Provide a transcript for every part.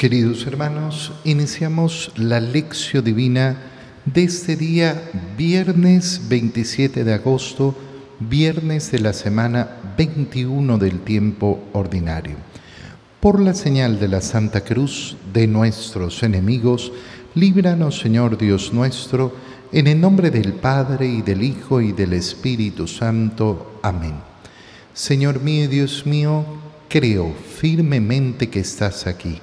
Queridos hermanos, iniciamos la lección divina de este día, viernes 27 de agosto, viernes de la semana 21 del tiempo ordinario. Por la señal de la Santa Cruz de nuestros enemigos, líbranos Señor Dios nuestro, en el nombre del Padre y del Hijo y del Espíritu Santo. Amén. Señor mío y Dios mío, creo firmemente que estás aquí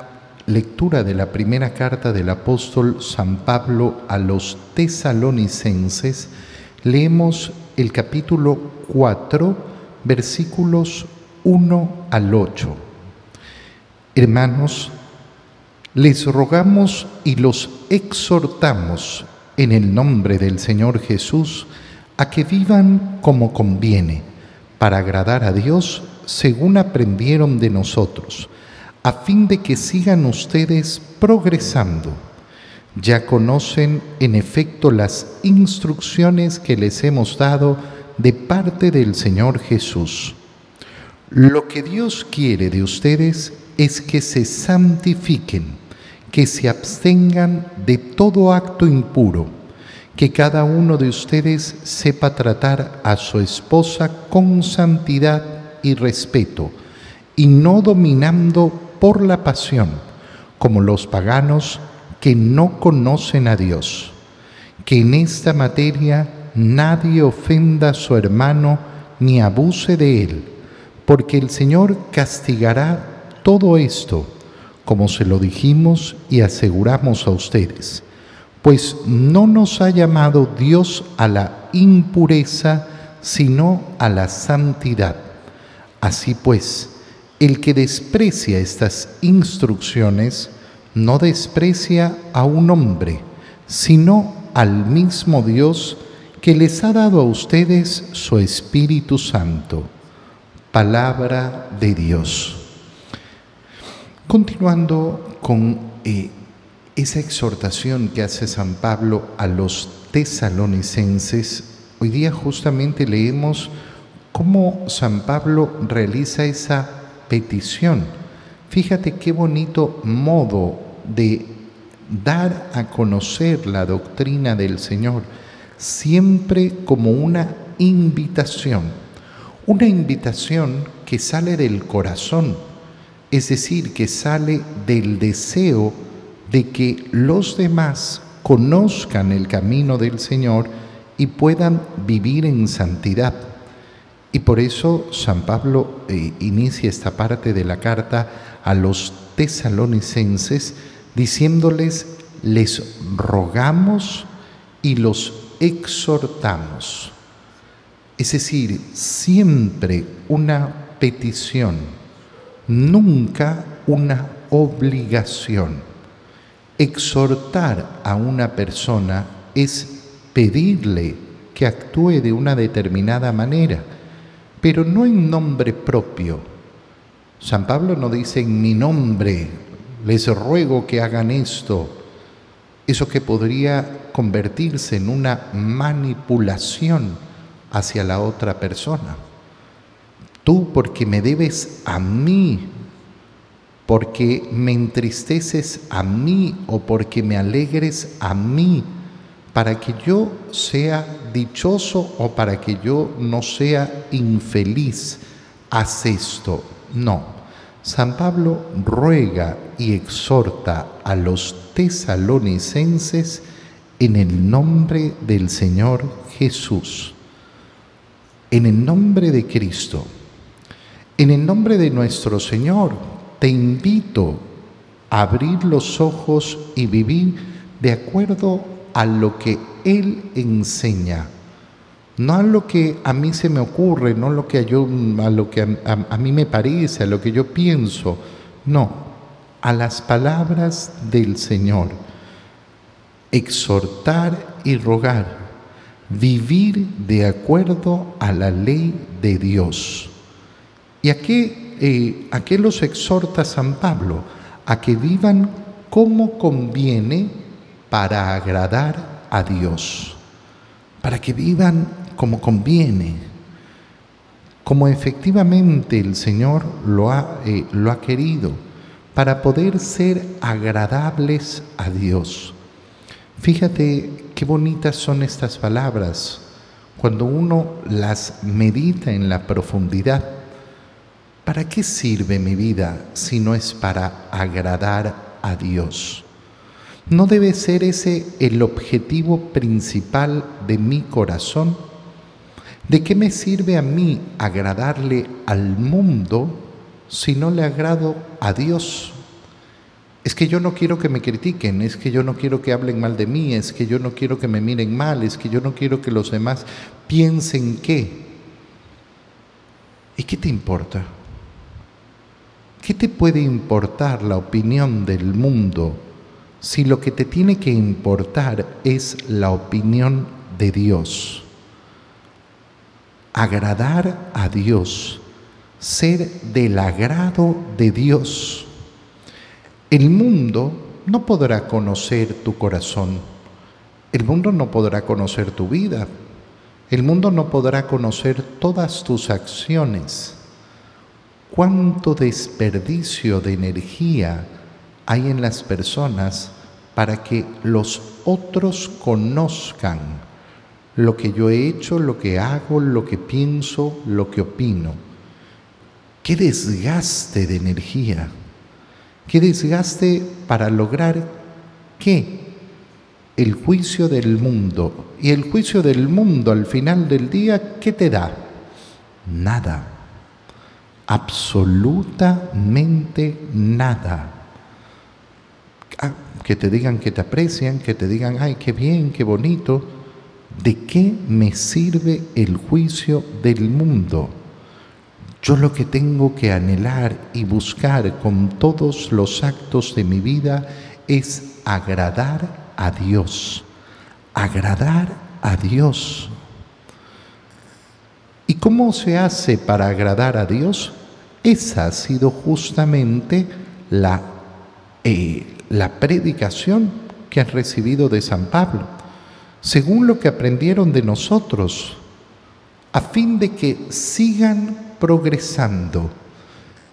Lectura de la primera carta del apóstol San Pablo a los tesalonicenses. Leemos el capítulo 4, versículos 1 al 8. Hermanos, les rogamos y los exhortamos en el nombre del Señor Jesús a que vivan como conviene, para agradar a Dios según aprendieron de nosotros a fin de que sigan ustedes progresando. Ya conocen en efecto las instrucciones que les hemos dado de parte del Señor Jesús. Lo que Dios quiere de ustedes es que se santifiquen, que se abstengan de todo acto impuro, que cada uno de ustedes sepa tratar a su esposa con santidad y respeto, y no dominando por la pasión, como los paganos que no conocen a Dios. Que en esta materia nadie ofenda a su hermano ni abuse de él, porque el Señor castigará todo esto, como se lo dijimos y aseguramos a ustedes, pues no nos ha llamado Dios a la impureza, sino a la santidad. Así pues, el que desprecia estas instrucciones no desprecia a un hombre, sino al mismo Dios que les ha dado a ustedes su Espíritu Santo. Palabra de Dios. Continuando con eh, esa exhortación que hace San Pablo a los tesalonicenses, hoy día justamente leemos cómo San Pablo realiza esa petición. Fíjate qué bonito modo de dar a conocer la doctrina del Señor, siempre como una invitación, una invitación que sale del corazón, es decir, que sale del deseo de que los demás conozcan el camino del Señor y puedan vivir en santidad. Y por eso San Pablo eh, inicia esta parte de la carta a los tesalonicenses diciéndoles, les rogamos y los exhortamos. Es decir, siempre una petición, nunca una obligación. Exhortar a una persona es pedirle que actúe de una determinada manera pero no en nombre propio. San Pablo no dice en mi nombre, les ruego que hagan esto, eso que podría convertirse en una manipulación hacia la otra persona. Tú porque me debes a mí, porque me entristeces a mí o porque me alegres a mí, para que yo sea dichoso o para que yo no sea infeliz. Haz esto. No. San Pablo ruega y exhorta a los tesalonicenses en el nombre del Señor Jesús, en el nombre de Cristo, en el nombre de nuestro Señor, te invito a abrir los ojos y vivir de acuerdo a lo que Él enseña, no a lo que a mí se me ocurre, no a lo que, a, mí me parece, a lo que yo pienso, no, a las palabras del Señor. exhortar y rogar, vivir de acuerdo a la ley de Dios. ¿Y a qué, eh, a qué los exhorta San Pablo? A que vivan como conviene para agradar a Dios, para que vivan como conviene, como efectivamente el Señor lo ha, eh, lo ha querido, para poder ser agradables a Dios. Fíjate qué bonitas son estas palabras cuando uno las medita en la profundidad. ¿Para qué sirve mi vida si no es para agradar a Dios? ¿No debe ser ese el objetivo principal de mi corazón? ¿De qué me sirve a mí agradarle al mundo si no le agrado a Dios? Es que yo no quiero que me critiquen, es que yo no quiero que hablen mal de mí, es que yo no quiero que me miren mal, es que yo no quiero que los demás piensen qué. ¿Y qué te importa? ¿Qué te puede importar la opinión del mundo si lo que te tiene que importar es la opinión de Dios? Agradar a Dios, ser del agrado de Dios el mundo no podrá conocer tu corazón. El mundo no podrá conocer tu vida. El mundo no podrá conocer todas tus acciones. ¿Cuánto desperdicio de energía hay en las personas para que los otros conozcan lo que yo he hecho, lo que hago, lo que pienso, lo que opino? ¡Qué desgaste de energía! Qué desgaste para lograr qué? El juicio del mundo. Y el juicio del mundo al final del día, ¿qué te da? Nada. Absolutamente nada. Ah, que te digan que te aprecian, que te digan, ay, qué bien, qué bonito. ¿De qué me sirve el juicio del mundo? Yo lo que tengo que anhelar y buscar con todos los actos de mi vida es agradar a Dios, agradar a Dios. ¿Y cómo se hace para agradar a Dios? Esa ha sido justamente la, eh, la predicación que han recibido de San Pablo, según lo que aprendieron de nosotros, a fin de que sigan progresando.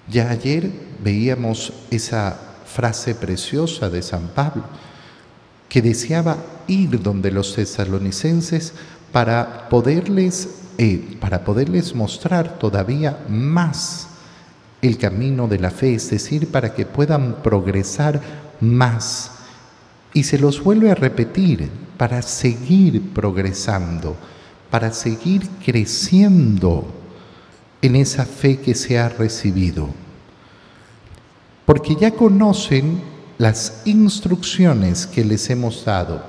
Ya ayer veíamos esa frase preciosa de San Pablo, que deseaba ir donde los tesalonicenses para poderles, eh, para poderles mostrar todavía más el camino de la fe, es decir, para que puedan progresar más. Y se los vuelve a repetir para seguir progresando, para seguir creciendo en esa fe que se ha recibido, porque ya conocen las instrucciones que les hemos dado.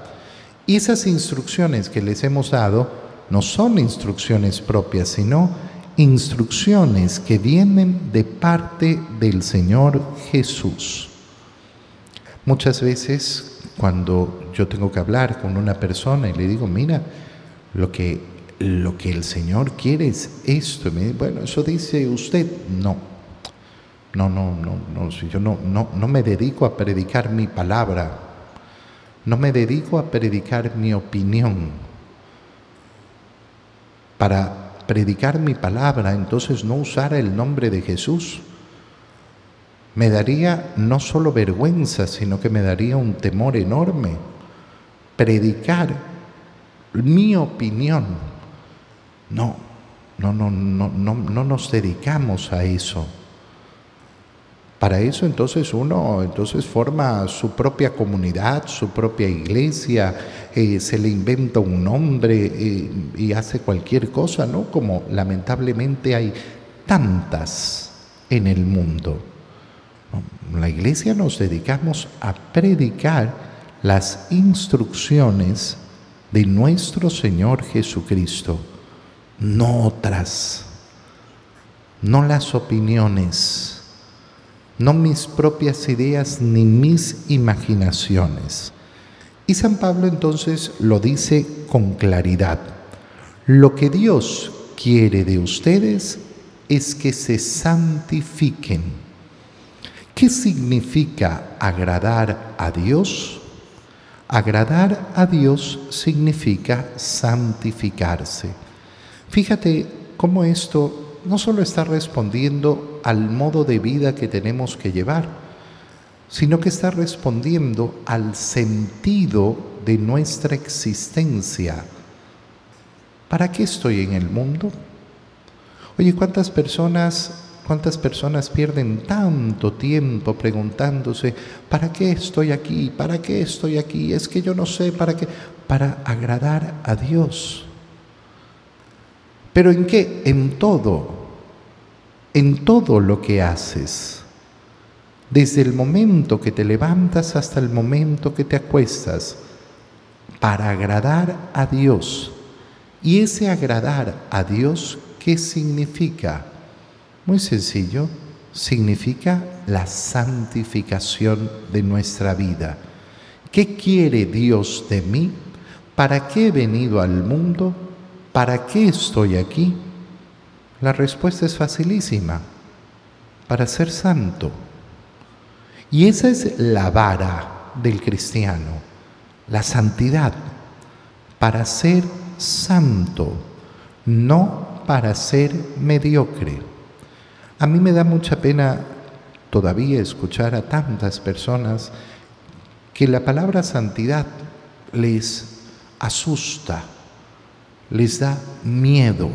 Y esas instrucciones que les hemos dado no son instrucciones propias, sino instrucciones que vienen de parte del Señor Jesús. Muchas veces cuando yo tengo que hablar con una persona y le digo, mira, lo que lo que el Señor quiere es esto. bueno, eso dice usted. No, no, no, no, no, yo no, no, no me dedico a predicar mi palabra, no me dedico a predicar mi opinión. Para predicar mi palabra, entonces no usar el nombre de Jesús. Me daría no solo vergüenza, sino que me daría un temor enorme. Predicar mi opinión no, no, no, no, no, no nos dedicamos a eso. Para eso entonces uno entonces forma su propia comunidad, su propia iglesia, eh, se le inventa un nombre eh, y hace cualquier cosa, ¿no? Como lamentablemente hay tantas en el mundo. La iglesia nos dedicamos a predicar las instrucciones de nuestro Señor Jesucristo no otras, no las opiniones, no mis propias ideas ni mis imaginaciones. Y San Pablo entonces lo dice con claridad. Lo que Dios quiere de ustedes es que se santifiquen. ¿Qué significa agradar a Dios? Agradar a Dios significa santificarse. Fíjate cómo esto no solo está respondiendo al modo de vida que tenemos que llevar, sino que está respondiendo al sentido de nuestra existencia. ¿Para qué estoy en el mundo? Oye, ¿cuántas personas, cuántas personas pierden tanto tiempo preguntándose, ¿para qué estoy aquí? ¿Para qué estoy aquí? Es que yo no sé para qué. Para agradar a Dios. ¿Pero en qué? En todo. En todo lo que haces. Desde el momento que te levantas hasta el momento que te acuestas. Para agradar a Dios. Y ese agradar a Dios, ¿qué significa? Muy sencillo, significa la santificación de nuestra vida. ¿Qué quiere Dios de mí? ¿Para qué he venido al mundo? ¿Para qué estoy aquí? La respuesta es facilísima, para ser santo. Y esa es la vara del cristiano, la santidad, para ser santo, no para ser mediocre. A mí me da mucha pena todavía escuchar a tantas personas que la palabra santidad les asusta, les da miedo.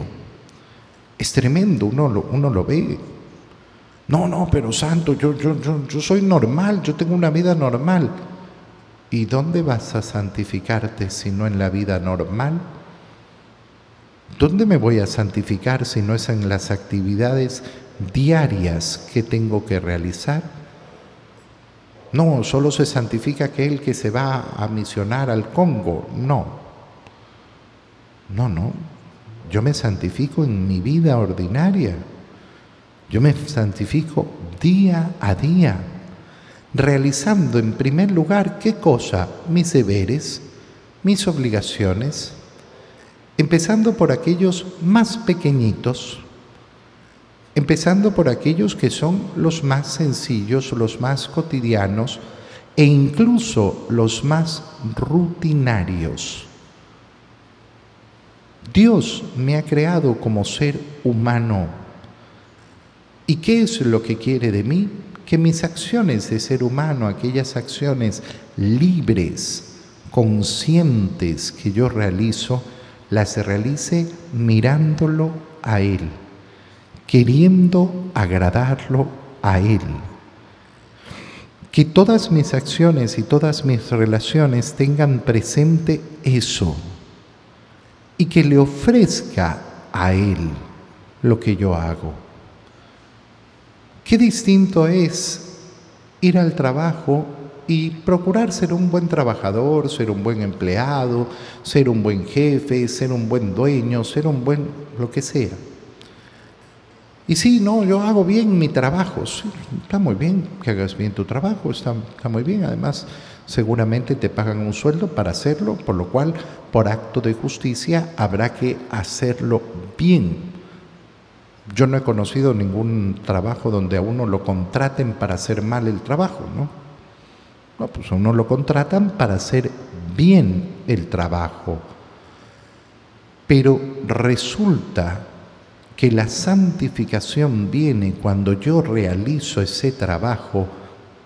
Es tremendo, uno lo, uno lo ve. No, no, pero santo, yo, yo, yo, yo soy normal, yo tengo una vida normal. ¿Y dónde vas a santificarte si no en la vida normal? ¿Dónde me voy a santificar si no es en las actividades diarias que tengo que realizar? No, solo se santifica aquel que se va a misionar al Congo. No. No, no. Yo me santifico en mi vida ordinaria. Yo me santifico día a día, realizando en primer lugar qué cosa? Mis deberes, mis obligaciones, empezando por aquellos más pequeñitos, empezando por aquellos que son los más sencillos, los más cotidianos e incluso los más rutinarios. Dios me ha creado como ser humano. ¿Y qué es lo que quiere de mí? Que mis acciones de ser humano, aquellas acciones libres, conscientes que yo realizo, las realice mirándolo a Él, queriendo agradarlo a Él. Que todas mis acciones y todas mis relaciones tengan presente eso y que le ofrezca a Él lo que yo hago. Qué distinto es ir al trabajo y procurar ser un buen trabajador, ser un buen empleado, ser un buen jefe, ser un buen dueño, ser un buen lo que sea. Y sí, no, yo hago bien mi trabajo, sí, está muy bien que hagas bien tu trabajo, está, está muy bien, además seguramente te pagan un sueldo para hacerlo, por lo cual por acto de justicia habrá que hacerlo bien. Yo no he conocido ningún trabajo donde a uno lo contraten para hacer mal el trabajo, ¿no? No, pues a uno lo contratan para hacer bien el trabajo. Pero resulta que la santificación viene cuando yo realizo ese trabajo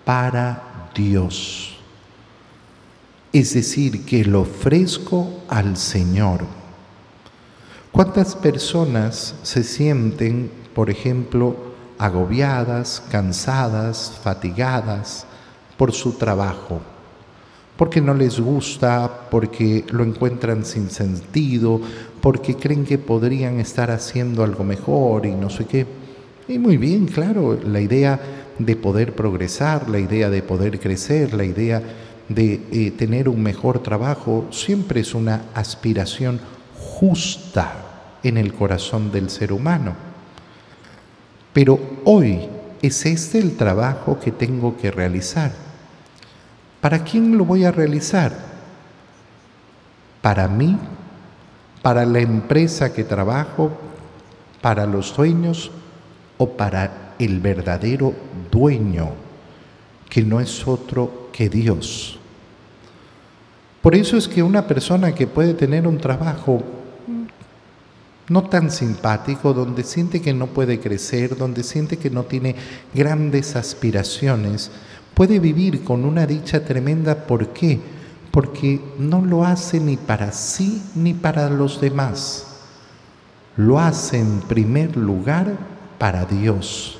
para Dios. Es decir, que lo ofrezco al Señor. ¿Cuántas personas se sienten, por ejemplo, agobiadas, cansadas, fatigadas, por su trabajo, porque no les gusta, porque lo encuentran sin sentido, porque creen que podrían estar haciendo algo mejor y no sé qué. Y muy bien, claro, la idea de poder progresar, la idea de poder crecer, la idea de eh, tener un mejor trabajo, siempre es una aspiración justa en el corazón del ser humano. Pero hoy es este el trabajo que tengo que realizar. ¿Para quién lo voy a realizar? para mí, para la empresa que trabajo, para los sueños o para el verdadero dueño, que no es otro que Dios. Por eso es que una persona que puede tener un trabajo no tan simpático, donde siente que no puede crecer, donde siente que no tiene grandes aspiraciones, puede vivir con una dicha tremenda. ¿Por qué? Porque no lo hace ni para sí ni para los demás. Lo hace en primer lugar para Dios,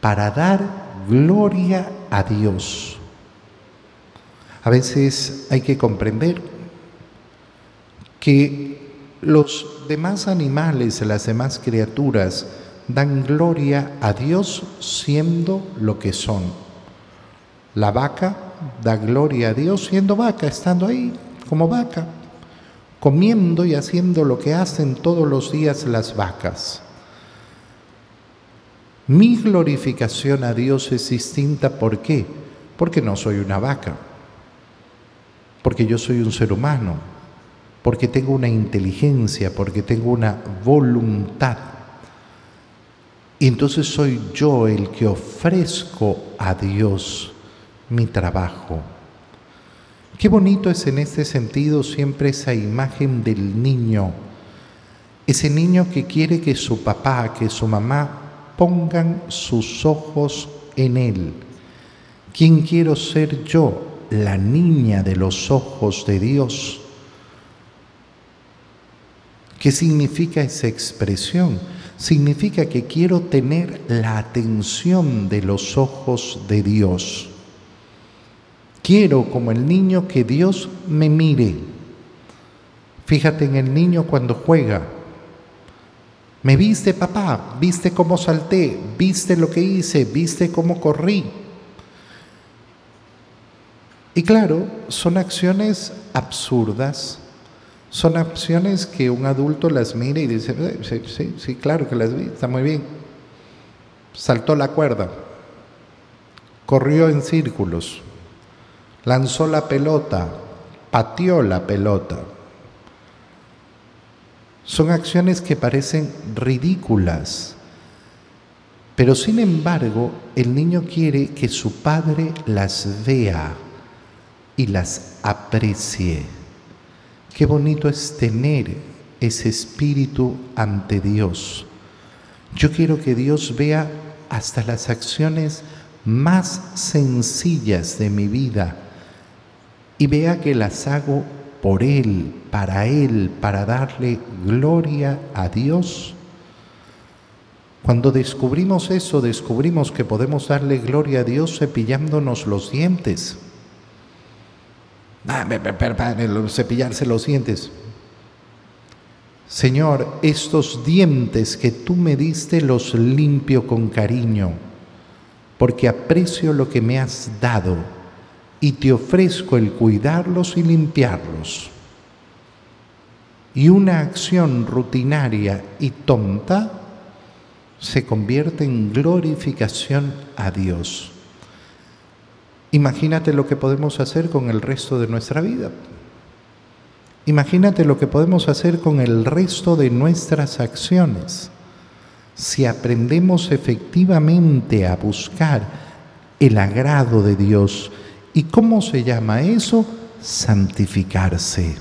para dar gloria a Dios. A veces hay que comprender que los demás animales, las demás criaturas, dan gloria a Dios siendo lo que son. La vaca da gloria a Dios siendo vaca, estando ahí como vaca, comiendo y haciendo lo que hacen todos los días las vacas. Mi glorificación a Dios es distinta, ¿por qué? Porque no soy una vaca, porque yo soy un ser humano, porque tengo una inteligencia, porque tengo una voluntad. Y entonces soy yo el que ofrezco a Dios mi trabajo. Qué bonito es en este sentido siempre esa imagen del niño, ese niño que quiere que su papá, que su mamá pongan sus ojos en él. ¿Quién quiero ser yo? La niña de los ojos de Dios ¿Qué significa esa expresión? Significa que quiero tener la atención de los ojos de Dios. Quiero, como el niño, que Dios me mire. Fíjate en el niño cuando juega. Me viste, papá, viste cómo salté, viste lo que hice, viste cómo corrí. Y claro, son acciones absurdas, son opciones que un adulto las mira y dice, eh, sí, sí, sí, claro que las vi, está muy bien. Saltó la cuerda, corrió en círculos, lanzó la pelota, pateó la pelota. Son acciones que parecen ridículas, pero sin embargo el niño quiere que su padre las vea y las aprecie. Qué bonito es tener ese espíritu ante Dios. Yo quiero que Dios vea hasta las acciones más sencillas de mi vida y vea que las hago por Él, para Él, para darle gloria a Dios. Cuando descubrimos eso, descubrimos que podemos darle gloria a Dios cepillándonos los dientes. Ah, cepillarse los dientes. Señor, estos dientes que tú me diste los limpio con cariño, porque aprecio lo que me has dado y te ofrezco el cuidarlos y limpiarlos. Y una acción rutinaria y tonta se convierte en glorificación a Dios. Imagínate lo que podemos hacer con el resto de nuestra vida. Imagínate lo que podemos hacer con el resto de nuestras acciones. Si aprendemos efectivamente a buscar el agrado de Dios. ¿Y cómo se llama eso? Santificarse.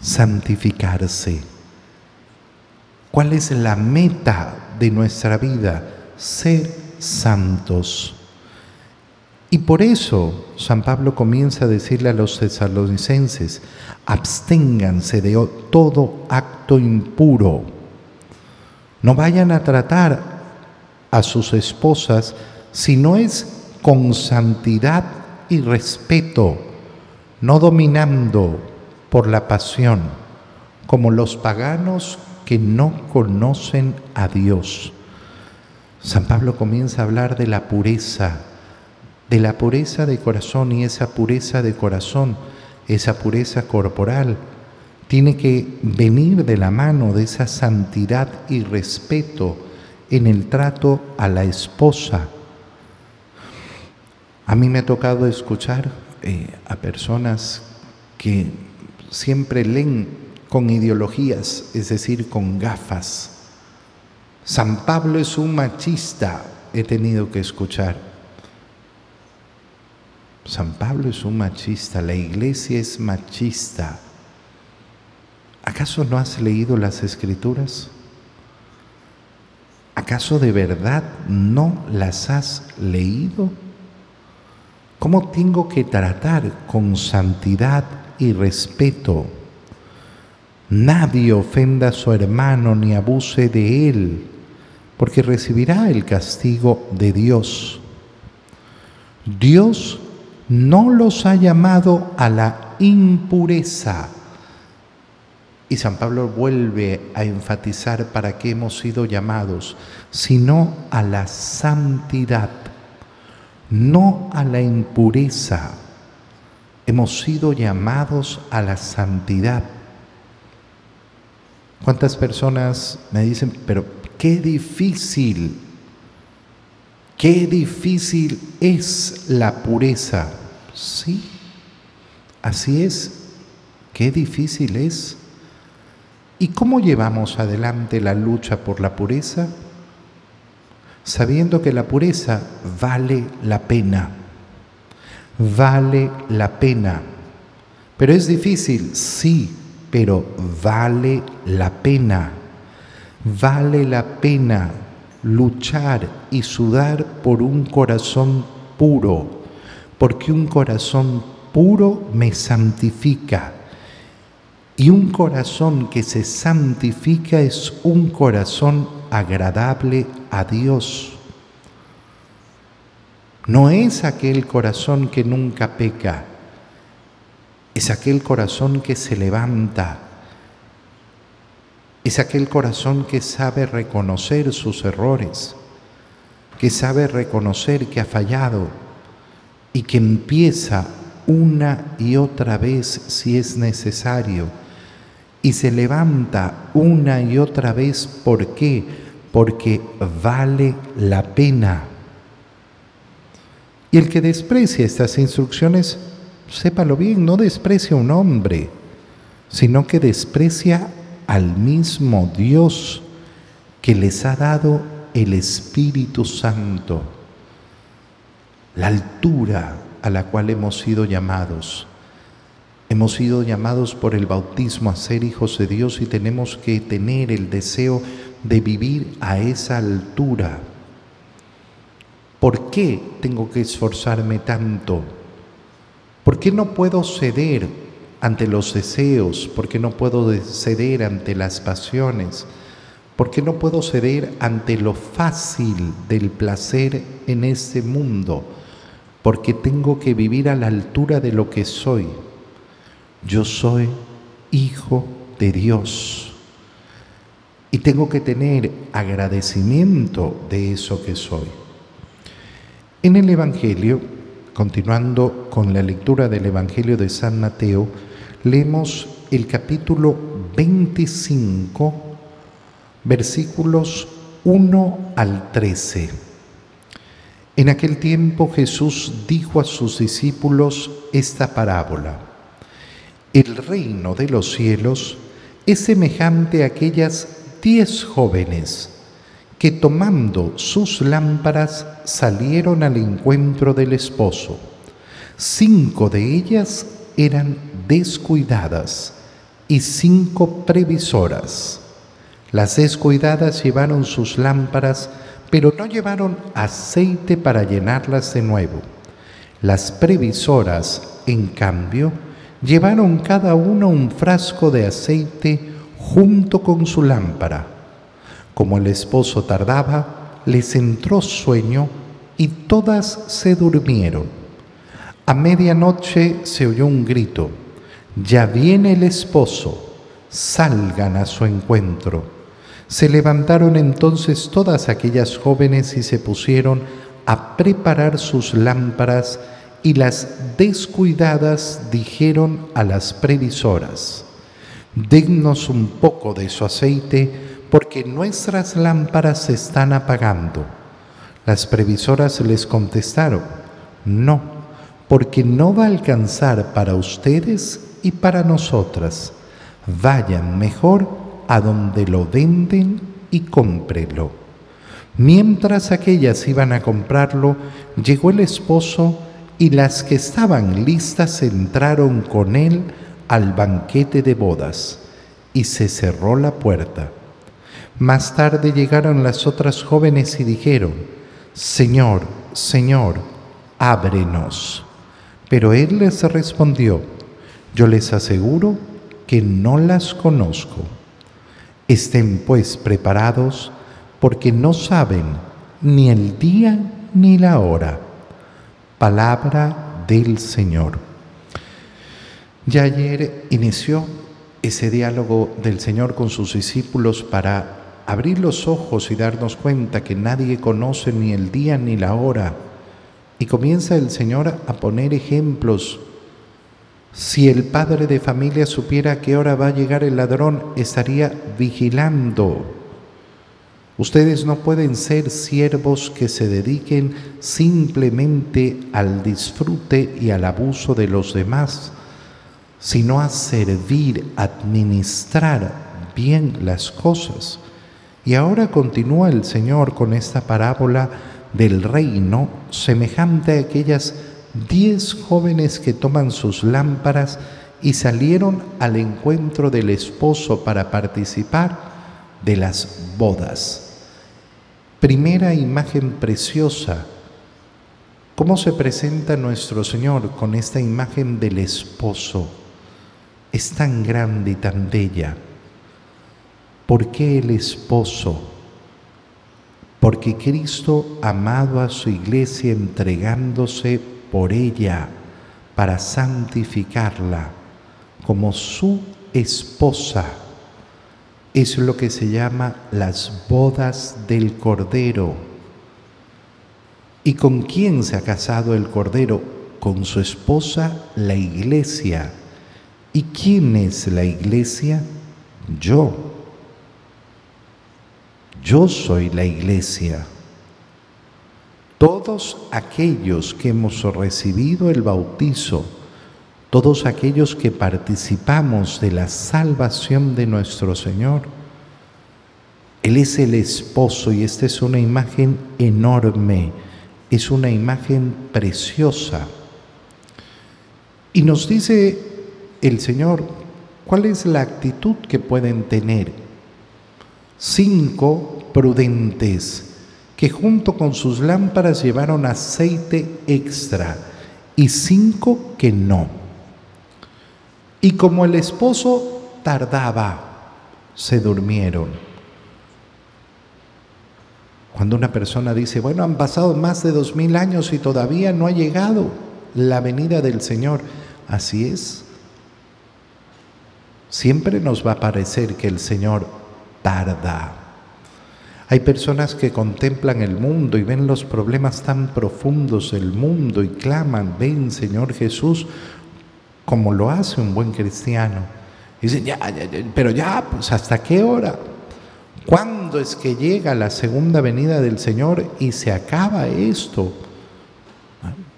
Santificarse. ¿Cuál es la meta de nuestra vida? Ser santos. Y por eso San Pablo comienza a decirle a los tesalonicenses, absténganse de todo acto impuro. No vayan a tratar a sus esposas si no es con santidad y respeto, no dominando por la pasión, como los paganos que no conocen a Dios. San Pablo comienza a hablar de la pureza, de la pureza de corazón y esa pureza de corazón, esa pureza corporal, tiene que venir de la mano de esa santidad y respeto en el trato a la esposa. A mí me ha tocado escuchar eh, a personas que siempre leen con ideologías, es decir, con gafas. San Pablo es un machista, he tenido que escuchar. San Pablo es un machista, la iglesia es machista. ¿Acaso no has leído las escrituras? ¿Acaso de verdad no las has leído? ¿Cómo tengo que tratar con santidad y respeto? Nadie ofenda a su hermano ni abuse de él, porque recibirá el castigo de Dios. Dios no los ha llamado a la impureza. Y San Pablo vuelve a enfatizar para qué hemos sido llamados, sino a la santidad, no a la impureza. Hemos sido llamados a la santidad. ¿Cuántas personas me dicen, pero qué difícil Qué difícil es la pureza. Sí, así es. Qué difícil es. ¿Y cómo llevamos adelante la lucha por la pureza? Sabiendo que la pureza vale la pena. Vale la pena. Pero es difícil, sí, pero vale la pena. Vale la pena luchar y sudar por un corazón puro, porque un corazón puro me santifica. Y un corazón que se santifica es un corazón agradable a Dios. No es aquel corazón que nunca peca, es aquel corazón que se levanta, es aquel corazón que sabe reconocer sus errores, que sabe reconocer que ha fallado y que empieza una y otra vez si es necesario y se levanta una y otra vez. ¿Por qué? Porque vale la pena. Y el que desprecia estas instrucciones, sépalo bien, no desprecia a un hombre, sino que desprecia al mismo Dios que les ha dado el Espíritu Santo, la altura a la cual hemos sido llamados. Hemos sido llamados por el bautismo a ser hijos de Dios y tenemos que tener el deseo de vivir a esa altura. ¿Por qué tengo que esforzarme tanto? ¿Por qué no puedo ceder ante los deseos? ¿Por qué no puedo ceder ante las pasiones? ¿Por qué no puedo ceder ante lo fácil del placer en este mundo? Porque tengo que vivir a la altura de lo que soy. Yo soy hijo de Dios. Y tengo que tener agradecimiento de eso que soy. En el Evangelio, continuando con la lectura del Evangelio de San Mateo, leemos el capítulo 25, versículos 1 al 13. En aquel tiempo Jesús dijo a sus discípulos esta parábola. El reino de los cielos es semejante a aquellas diez jóvenes que tomando sus lámparas salieron al encuentro del esposo. Cinco de ellas eran descuidadas y cinco previsoras. Las descuidadas llevaron sus lámparas, pero no llevaron aceite para llenarlas de nuevo. Las previsoras, en cambio, llevaron cada una un frasco de aceite junto con su lámpara. Como el esposo tardaba, les entró sueño y todas se durmieron. A medianoche se oyó un grito ya viene el esposo, salgan a su encuentro. Se levantaron entonces todas aquellas jóvenes y se pusieron a preparar sus lámparas y las descuidadas dijeron a las previsoras, dennos un poco de su aceite porque nuestras lámparas se están apagando. Las previsoras les contestaron, no, porque no va a alcanzar para ustedes y para nosotras. Vayan mejor a donde lo venden y cómprelo. Mientras aquellas iban a comprarlo, llegó el esposo y las que estaban listas entraron con él al banquete de bodas y se cerró la puerta. Más tarde llegaron las otras jóvenes y dijeron, Señor, Señor, ábrenos. Pero él les respondió, yo les aseguro que no las conozco. Estén pues preparados porque no saben ni el día ni la hora. Palabra del Señor. Ya ayer inició ese diálogo del Señor con sus discípulos para abrir los ojos y darnos cuenta que nadie conoce ni el día ni la hora. Y comienza el Señor a poner ejemplos. Si el padre de familia supiera a qué hora va a llegar el ladrón, estaría vigilando. Ustedes no pueden ser siervos que se dediquen simplemente al disfrute y al abuso de los demás sino a servir, administrar bien las cosas. Y ahora continúa el Señor con esta parábola del reino semejante a aquellas diez jóvenes que toman sus lámparas y salieron al encuentro del esposo para participar de las bodas. Primera imagen preciosa. ¿Cómo se presenta nuestro Señor con esta imagen del esposo? Es tan grande y tan bella? ¿Por qué el esposo? Porque Cristo amado a su iglesia entregándose por ella para santificarla como su esposa. Es lo que se llama las bodas del Cordero. ¿Y con quién se ha casado el Cordero? Con su esposa, la iglesia ¿Y quién es la iglesia? Yo. Yo soy la iglesia. Todos aquellos que hemos recibido el bautizo, todos aquellos que participamos de la salvación de nuestro Señor, Él es el esposo y esta es una imagen enorme, es una imagen preciosa. Y nos dice el Señor, ¿cuál es la actitud que pueden tener? Cinco prudentes que junto con sus lámparas llevaron aceite extra y cinco que no. Y como el esposo tardaba, se durmieron. Cuando una persona dice, bueno, han pasado más de dos mil años y todavía no ha llegado la venida del Señor, así es. Siempre nos va a parecer que el Señor tarda. Hay personas que contemplan el mundo y ven los problemas tan profundos del mundo y claman, ven Señor Jesús, como lo hace un buen cristiano. Dicen, ya, ya, pero ya, pues hasta qué hora? ¿Cuándo es que llega la segunda venida del Señor y se acaba esto?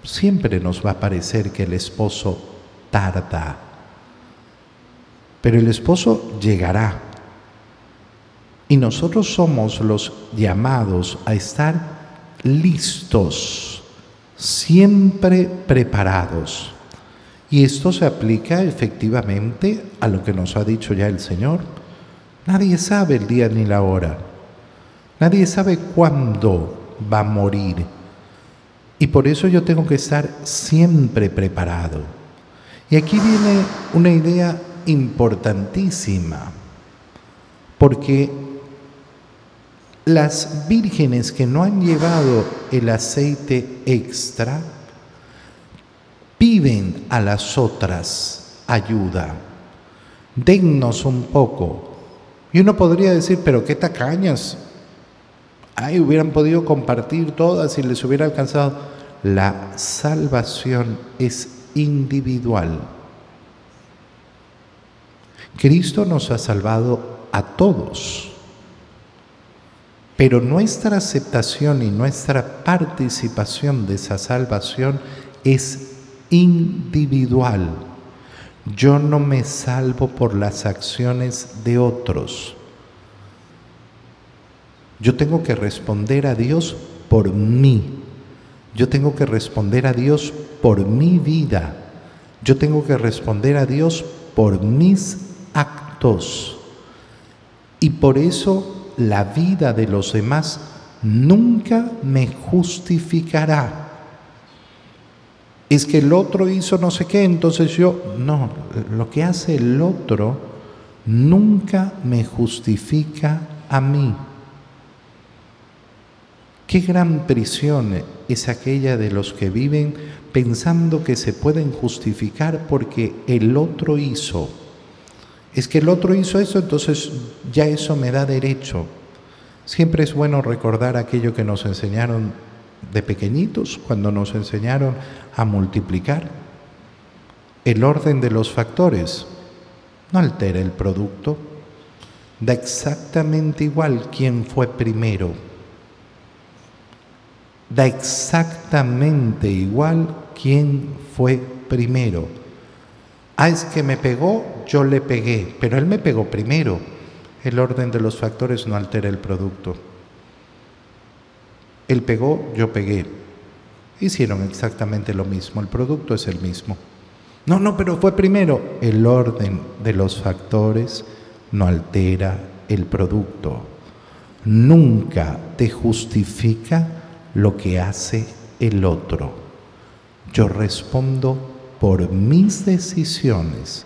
Siempre nos va a parecer que el esposo tarda. Pero el esposo llegará. Y nosotros somos los llamados a estar listos, siempre preparados. Y esto se aplica efectivamente a lo que nos ha dicho ya el Señor. Nadie sabe el día ni la hora. Nadie sabe cuándo va a morir. Y por eso yo tengo que estar siempre preparado. Y aquí viene una idea importantísima, porque las vírgenes que no han llevado el aceite extra piden a las otras ayuda. Dennos un poco. Y uno podría decir, pero qué tacañas. Ay, hubieran podido compartir todas y les hubiera alcanzado. La salvación es individual. Cristo nos ha salvado a todos, pero nuestra aceptación y nuestra participación de esa salvación es individual. Yo no me salvo por las acciones de otros. Yo tengo que responder a Dios por mí. Yo tengo que responder a Dios por mi vida. Yo tengo que responder a Dios por mis actos. Y por eso la vida de los demás nunca me justificará. Es que el otro hizo no sé qué, entonces yo, no, lo que hace el otro nunca me justifica a mí. Qué gran prisión es aquella de los que viven pensando que se pueden justificar porque el otro hizo. Es que el otro hizo eso, entonces ya eso me da derecho. Siempre es bueno recordar aquello que nos enseñaron de pequeñitos, cuando nos enseñaron a multiplicar. El orden de los factores no altera el producto, da exactamente igual quién fue primero da exactamente igual quién fue primero. Ah, es que me pegó, yo le pegué, pero él me pegó primero. El orden de los factores no altera el producto. Él pegó, yo pegué. Hicieron exactamente lo mismo, el producto es el mismo. No, no, pero fue primero. El orden de los factores no altera el producto. Nunca te justifica lo que hace el otro. Yo respondo por mis decisiones,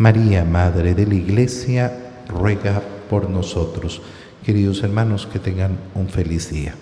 María, Madre de la Iglesia, ruega por nosotros. Queridos hermanos, que tengan un feliz día.